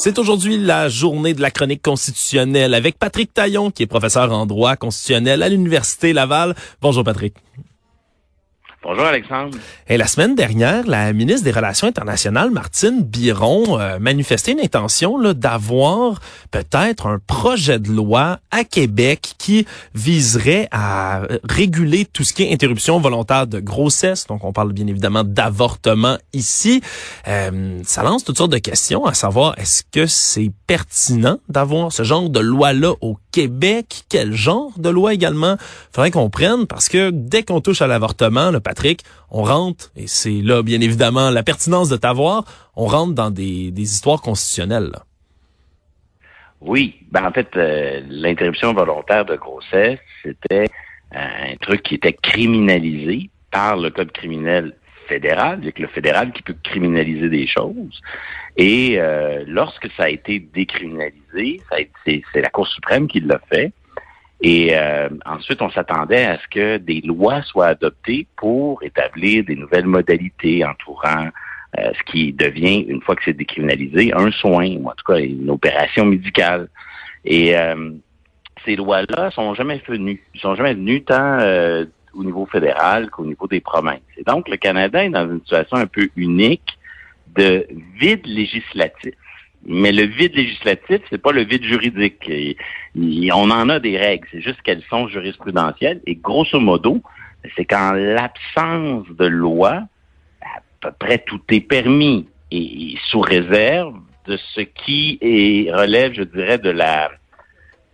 C'est aujourd'hui la journée de la chronique constitutionnelle avec Patrick Taillon, qui est professeur en droit constitutionnel à l'Université Laval. Bonjour Patrick. Bonjour Alexandre. Et la semaine dernière, la ministre des Relations internationales, Martine Biron, euh, manifestait une intention d'avoir peut-être un projet de loi à Québec qui viserait à réguler tout ce qui est interruption volontaire de grossesse. Donc, on parle bien évidemment d'avortement ici. Euh, ça lance toutes sortes de questions, à savoir est-ce que c'est pertinent d'avoir ce genre de loi-là au Québec? Quel genre de loi également? Faudrait qu'on prenne parce que dès qu'on touche à l'avortement, le On rentre, et c'est là bien évidemment la pertinence de t'avoir, on rentre dans des, histoires constitutionnelles. Oui, ben en fait, euh, l'interruption volontaire de grossesse, c'était un truc qui était criminalisé par le code criminel fédéral, avec le fédéral qui peut criminaliser des choses. Et euh, lorsque ça a été décriminalisé, c'est la Cour suprême qui l'a fait. Et euh, ensuite, on s'attendait à ce que des lois soient adoptées pour établir des nouvelles modalités entourant euh, ce qui devient, une fois que c'est décriminalisé, un soin, ou en tout cas une opération médicale. Et euh, ces lois-là sont jamais venues. Ils sont jamais venues tant au niveau fédéral qu'au niveau des provinces. Et donc, le Canada est dans une situation un peu unique de vide législatif. Mais le vide législatif, c'est pas le vide juridique. on en a des règles, c'est juste qu'elles sont jurisprudentielles. Et grosso modo, c'est qu'en l'absence de loi, à peu près tout est permis et, sous réserve de ce qui relève, je dirais, de la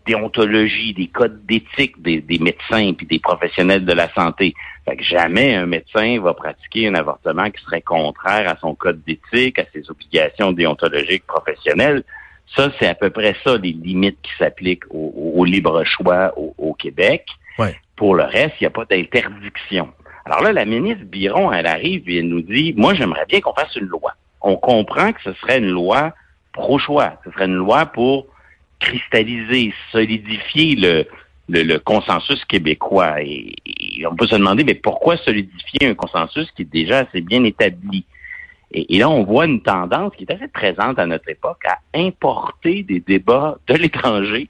déontologie, des codes d'éthique des, des médecins puis des professionnels de la santé. Fait que jamais un médecin va pratiquer un avortement qui serait contraire à son code d'éthique, à ses obligations déontologiques professionnelles. Ça, c'est à peu près ça, les limites qui s'appliquent au, libre choix au, Québec. Pour le reste, il n'y a pas d'interdiction. Alors là, la ministre Biron, elle arrive et elle nous dit, moi, j'aimerais bien qu'on fasse une loi. On comprend que ce serait une loi pro-choix. Ce serait une loi pour cristalliser, solidifier le, le, consensus québécois. Et, on peut se demander, mais pourquoi solidifier un consensus qui est déjà assez bien établi? Et, et, là, on voit une tendance qui est assez présente à notre époque à importer des débats de l'étranger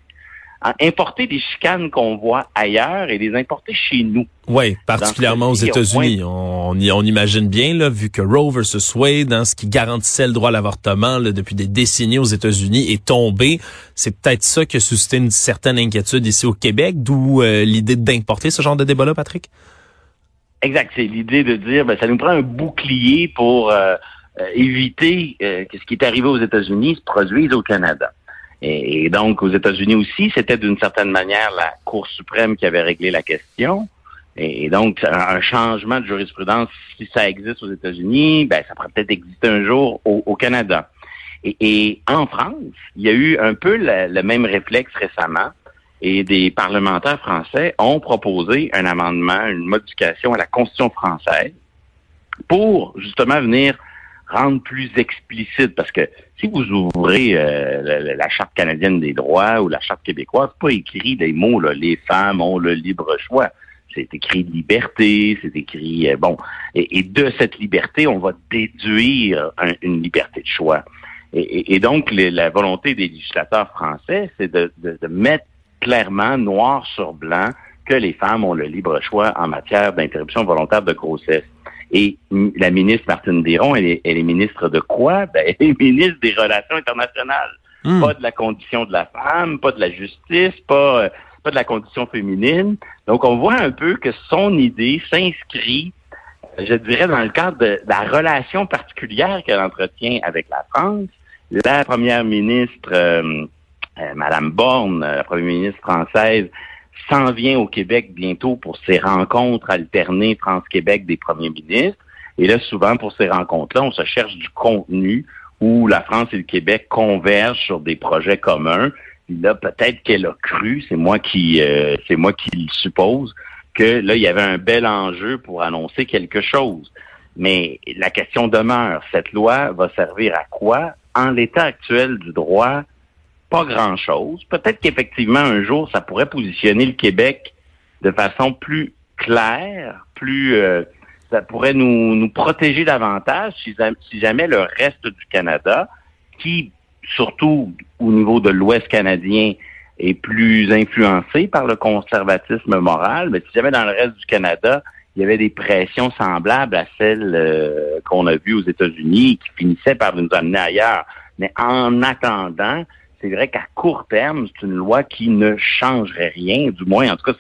importer des chicanes qu'on voit ailleurs et les importer chez nous. Oui, particulièrement aux États-Unis. On, on, imagine bien, là, vu que Roe versus Wade, hein, ce qui garantissait le droit à l'avortement depuis des décennies aux États-Unis, est tombé. C'est peut-être ça qui a suscité une certaine inquiétude ici au Québec, d'où euh, l'idée d'importer ce genre de débat-là, Patrick? Exact. C'est l'idée de dire, ben, ça nous prend un bouclier pour euh, euh, éviter que ce qui est arrivé aux États-Unis se produise au Canada. Et, donc, aux États-Unis aussi, c'était d'une certaine manière la Cour suprême qui avait réglé la question. Et, donc, un changement de jurisprudence, si ça existe aux États-Unis, ben, ça pourrait peut-être exister un jour au, Canada. Et, en France, il y a eu un peu le, même réflexe récemment. Et des parlementaires français ont proposé un amendement, une modification à la Constitution française pour justement venir rendre plus explicite, parce que si vous ouvrez euh, la, Charte canadienne des droits ou la Charte québécoise, pas écrit des mots, là, les femmes ont le libre choix. C'est écrit liberté, c'est écrit, euh, bon, et, de cette liberté, on va déduire une liberté de choix. Et, donc, la volonté des législateurs français, c'est de, de, de mettre clairement, noir sur blanc, que les femmes ont le libre choix en matière d'interruption volontaire de grossesse. Et la ministre Martine Biron, elle est, elle est ministre de quoi? Ben, elle est ministre des Relations internationales. Hmm. Pas de la condition de la femme, pas de la justice, pas, euh, pas de la condition féminine. Donc, on voit un peu que son idée s'inscrit, je dirais, dans le cadre de la relation particulière qu'elle entretient avec la France. La première ministre, euh, euh, Madame Borne, la première ministre française, s'en vient au Québec bientôt pour ces rencontres alternées France-Québec des premiers ministres. Et là, souvent, pour ces rencontres-là, on se cherche du contenu où la France et le Québec convergent sur des projets communs. Puis là, peut-être qu'elle a cru, c'est moi qui euh, c'est moi qui le suppose, que là, il y avait un bel enjeu pour annoncer quelque chose. Mais la question demeure, cette loi va servir à quoi? En l'état actuel du droit, pas grand-chose. Peut-être qu'effectivement, un jour, ça pourrait positionner le Québec de façon plus claire, plus... Euh, ça pourrait nous, nous protéger davantage si, si, jamais le reste du Canada, qui surtout au niveau de l'Ouest canadien, est plus influencé par le conservatisme moral. Mais si jamais dans le reste du Canada, il y avait des pressions semblables à celles euh, qu'on a vues aux États-Unis qui finissaient par nous amener ailleurs. Mais en attendant, c'est vrai qu'à court terme, c'est une loi qui ne changerait rien, du moins, en tout cas,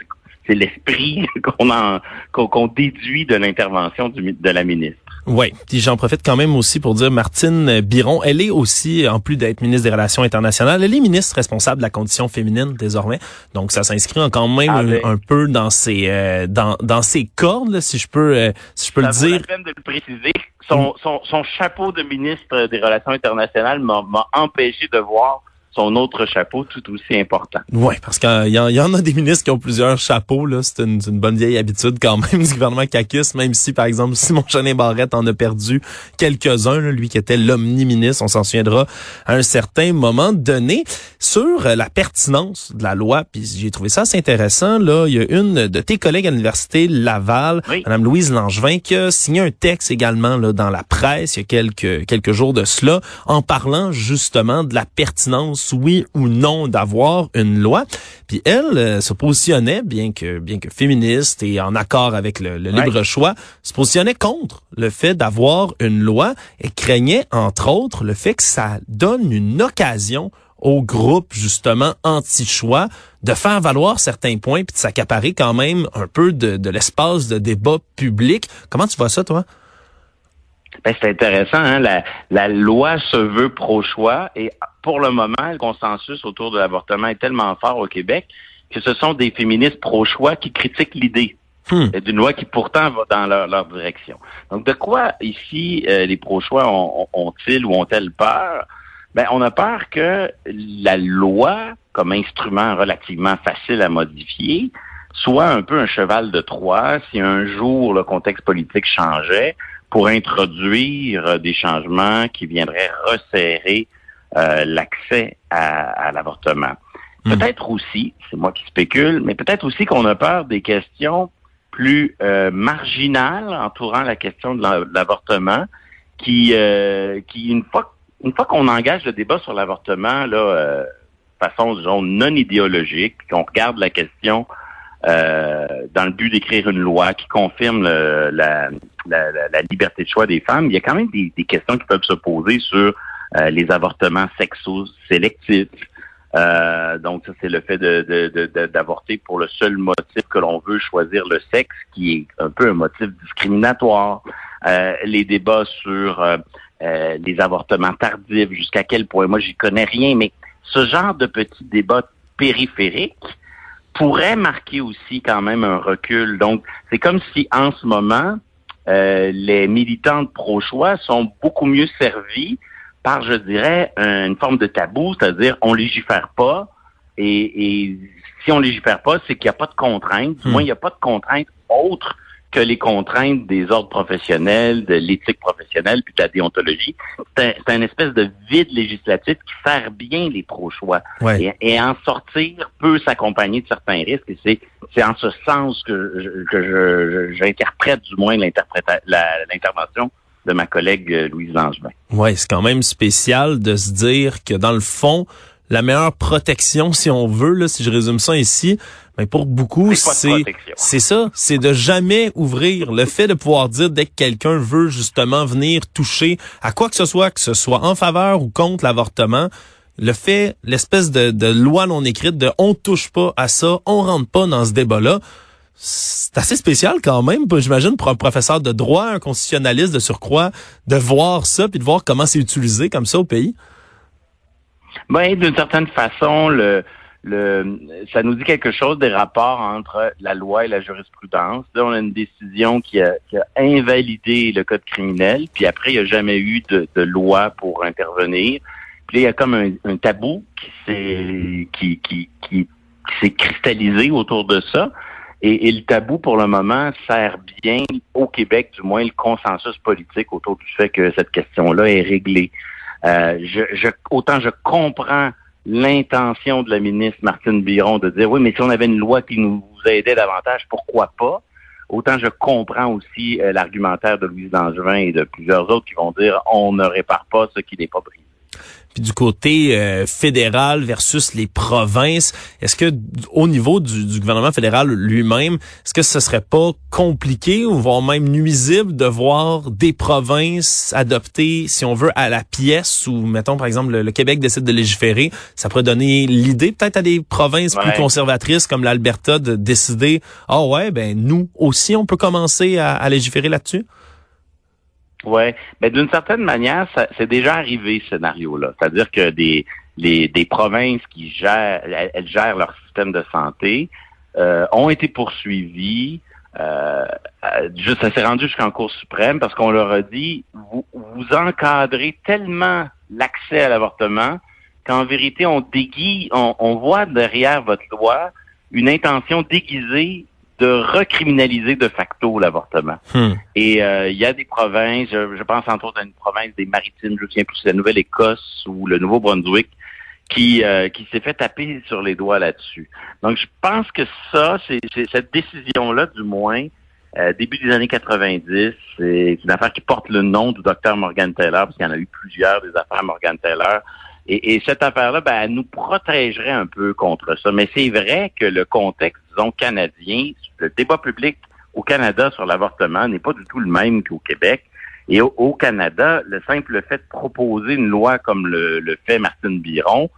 c'est l'esprit qu'on qu'on déduit de l'intervention de la ministre. Oui, puis j'en profite quand même aussi pour dire Martine Biron, elle est aussi, en plus d'être ministre des Relations internationales, elle est ministre responsable de la condition féminine désormais. Donc ça s'inscrit quand même ah, ben. un, peu dans ses euh, dans, dans ses cordes, si je peux euh, si je peux le dire. La peine de le préciser. Son, mm. son, son chapeau de ministre des Relations internationales m'a empêché de voir son autre chapeau tout aussi important. Oui, parce qu'il y, y, en a des ministres qui ont plusieurs chapeaux. là. C'est une, une, bonne vieille habitude quand même du gouvernement CACUS, même si, par exemple, Simon Chenin Barrette en a perdu quelques-uns, lui qui était l'omni-ministre, on s'en souviendra à un certain moment donné. Sur la pertinence de la loi, puis j'ai trouvé ça assez intéressant, là, il y a une de tes collègues à l'Université Laval, Mme Louise Langevin, qui a signé un texte également là, dans la presse il y a quelques, quelques jours de cela, en parlant justement de la pertinence oui ou non d'avoir une loi. Puis elle euh, se positionnait, bien que bien que féministe et en accord avec le, libre choix, se positionnait contre le fait d'avoir une loi et craignait entre autres le fait que ça donne une occasion au groupe justement anti-choix de faire valoir certains points puis de s'accaparer quand même un peu de, de l'espace de débat public. Comment tu vois ça, toi? Ben, c'est intéressant, hein? la, la loi se veut pro-choix et pour le moment, le consensus autour de l'avortement est tellement fort au Québec que ce sont des féministes pro-choix qui critiquent l'idée hmm. d'une loi qui pourtant va dans leur, direction. Donc, de quoi ici euh, les pro-choix ont-ils ou ont-elles peur? Ben, on a peur que la loi, comme instrument relativement facile à modifier, soit un peu un cheval de Troie si un jour le contexte politique changeait pour introduire des changements qui viendraient resserrer euh, l'accès à, l'avortement. Hmm. Peut-être aussi, c'est moi qui spécule, mais peut-être aussi qu'on a peur des questions plus euh, marginales entourant la question de l'avortement, qui, euh, qui une fois, une fois qu'on engage le débat sur l'avortement, là, euh, façon disons, non idéologique, qu'on regarde la question euh, dans le but d'écrire une loi qui confirme la, la, la, liberté de choix des femmes, il y a quand même des, des questions qui peuvent se poser sur euh, les avortements sexo-sélectifs. Euh, donc, ça, c'est le fait d'avorter de, de, pour le seul motif que l'on veut choisir le sexe, qui est un peu un motif discriminatoire. Euh, les débats sur euh, les avortements tardifs, jusqu'à quel point, moi, j'y connais rien, mais ce genre de petits débats périphériques pourrait marquer aussi quand même un recul. Donc, c'est comme si en ce moment, les militantes pro-choix sont beaucoup mieux servis par, je dirais, une forme de tabou, c'est-à-dire on légifère pas, et, si on légifère pas, c'est qu'il n'y a pas de contraintes. Du hmm. moins, il n'y a pas de contraintes autres que les contraintes des ordres professionnels, de l'éthique professionnelle, puis de la déontologie. C'est un, espèce de vide législatif qui sert bien les pro-choix. Et, en sortir peut s'accompagner de certains risques. Et c'est en ce sens que j'interprète du moins l'intervention de ma collègue euh, Louise Langevin. Oui, c'est quand même spécial de se dire que dans le fond, la meilleure protection, si on veut, là, si je résume ça ici, mais ben, pour beaucoup, c'est c'est ça, c'est de jamais ouvrir le fait de pouvoir dire dès que quelqu'un veut justement venir toucher à quoi que ce soit, que ce soit en faveur ou contre l'avortement, le fait, l'espèce de, de loi non écrite de on touche pas à ça, on rentre pas dans ce débat-là, c'est assez spécial quand même, j'imagine, pour un professeur de droit, un constitutionnaliste de surcroît, de voir ça puis de voir comment c'est utilisé comme ça au pays. Ben, d'une certaine façon, le, le, ça nous dit quelque chose des rapports entre la loi et la jurisprudence. Là, on a une décision qui a, invalidé le code criminel, puis après, il n'y a jamais eu de, loi pour intervenir. Puis là, il y a comme un, tabou qui s'est qui, qui, qui s'est cristallisé autour de ça. Et, le tabou, pour le moment, sert bien, au Québec du moins, le consensus politique autour du fait que cette question-là est réglée. Euh, je, autant je comprends l'intention de la ministre Martine Biron de dire oui, mais si on avait une loi qui nous aidait davantage, pourquoi pas? Autant je comprends aussi euh, l'argumentaire de Louise Langevin et de plusieurs autres qui vont dire on ne répare pas ce qui n'est pas brisé. Puis du côté euh, fédéral versus les provinces, est-ce que au niveau du, gouvernement fédéral lui-même, est-ce que ce serait pas compliqué ou voire même nuisible de voir des provinces adopter, si on veut, à la pièce ou mettons par exemple le, Québec décide de légiférer, ça pourrait donner l'idée peut-être à des provinces plus conservatrices comme l'Alberta de décider, ah oh ouais, ben nous aussi on peut commencer à légiférer là-dessus? Ouais, mais d'une certaine manière, c'est déjà arrivé ce scénario-là. C'est-à-dire que des, les, des provinces qui gèrent, elles, gèrent leur système de santé, euh, ont été poursuivies. Euh, juste, ça s'est rendu jusqu'en Cour suprême parce qu'on leur a dit vous, vous encadrez tellement l'accès à l'avortement qu'en vérité, on déguise, on, on voit derrière votre loi une intention déguisée de recriminaliser de facto l'avortement. Hmm. Et euh, il y a des provinces, je, pense entre autres à une province des Maritimes, je souviens plus, la Nouvelle-Écosse ou le Nouveau-Brunswick, qui, euh, qui s'est fait taper sur les doigts là-dessus. Donc je pense que ça, c'est cette décision-là, du moins, euh, début des années 90, c'est une affaire qui porte le nom du docteur Morgan Taylor, parce qu'il y en a eu plusieurs des affaires Morgan Taylor. Et, et cette affaire-là, ben, elle nous protégerait un peu contre ça. Mais c'est vrai que le contexte, disons, canadien, le débat public au Canada sur l'avortement n'est pas du tout le même qu'au Québec. Et au, Canada, le simple fait de proposer une loi comme le, fait Martine Biron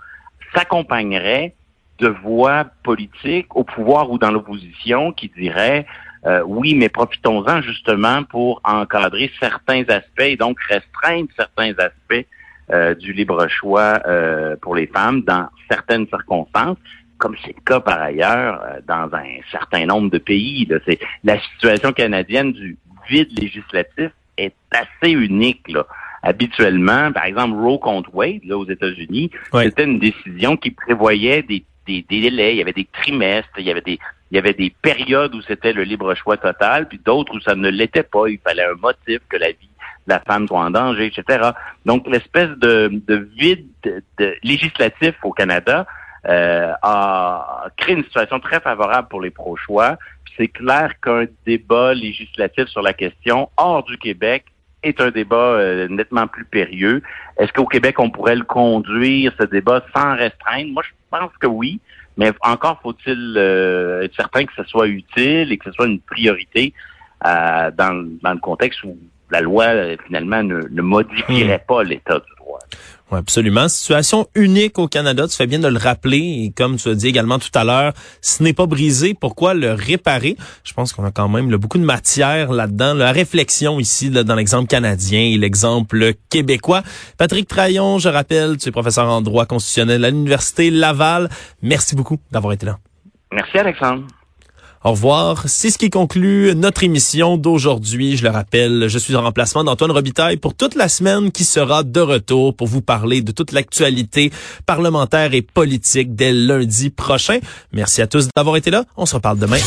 s'accompagnerait de voix politiques au pouvoir ou dans l'opposition qui diraient euh, oui, mais profitons-en justement pour encadrer certains aspects et donc restreindre certains aspects euh, du libre choix euh, pour les femmes dans certaines circonstances, comme c'est le cas par ailleurs euh, dans un certain nombre de pays. C'est la situation canadienne du vide législatif est assez unique. Là. Habituellement, par exemple, Roe contre Wade là, aux États-Unis, c'était une décision qui prévoyait des, des, délais, il y avait des trimestres, il y avait des il y avait des périodes où c'était le libre choix total, puis d'autres où ça ne l'était pas. Il fallait un motif que la vie la femme soit en danger, etc. Donc, l'espèce de, vide législatif au Canada euh, a créé une situation très favorable pour les pro-choix. C'est clair qu'un débat législatif sur la question hors du Québec est un débat euh, nettement plus périlleux. Est-ce qu'au Québec, on pourrait le conduire, ce débat, sans restreindre? Moi, je pense que oui, mais encore faut-il euh, être certain que ce soit utile et que ce soit une priorité dans, dans le contexte où la loi, euh, finalement, ne, modifierait hmm. pas l'état du droit. Oui, absolument. Situation unique au Canada, tu fais bien de le rappeler. Et comme tu as dit également tout à l'heure, ce n'est pas brisé, pourquoi le réparer? Je pense qu'on a quand même beaucoup de matière là-dedans. La réflexion ici, dans l'exemple canadien et l'exemple québécois. Patrick Traillon, je rappelle, tu es professeur en droit constitutionnel à l'Université Laval. Merci beaucoup d'avoir été là. Merci Alexandre. Au revoir. C'est ce qui conclut notre émission d'aujourd'hui. Je le rappelle, je suis en remplacement d'Antoine Robitaille pour toute la semaine qui sera de retour pour vous parler de toute l'actualité parlementaire et politique dès lundi prochain. Merci à tous d'avoir été là. On se reparle demain.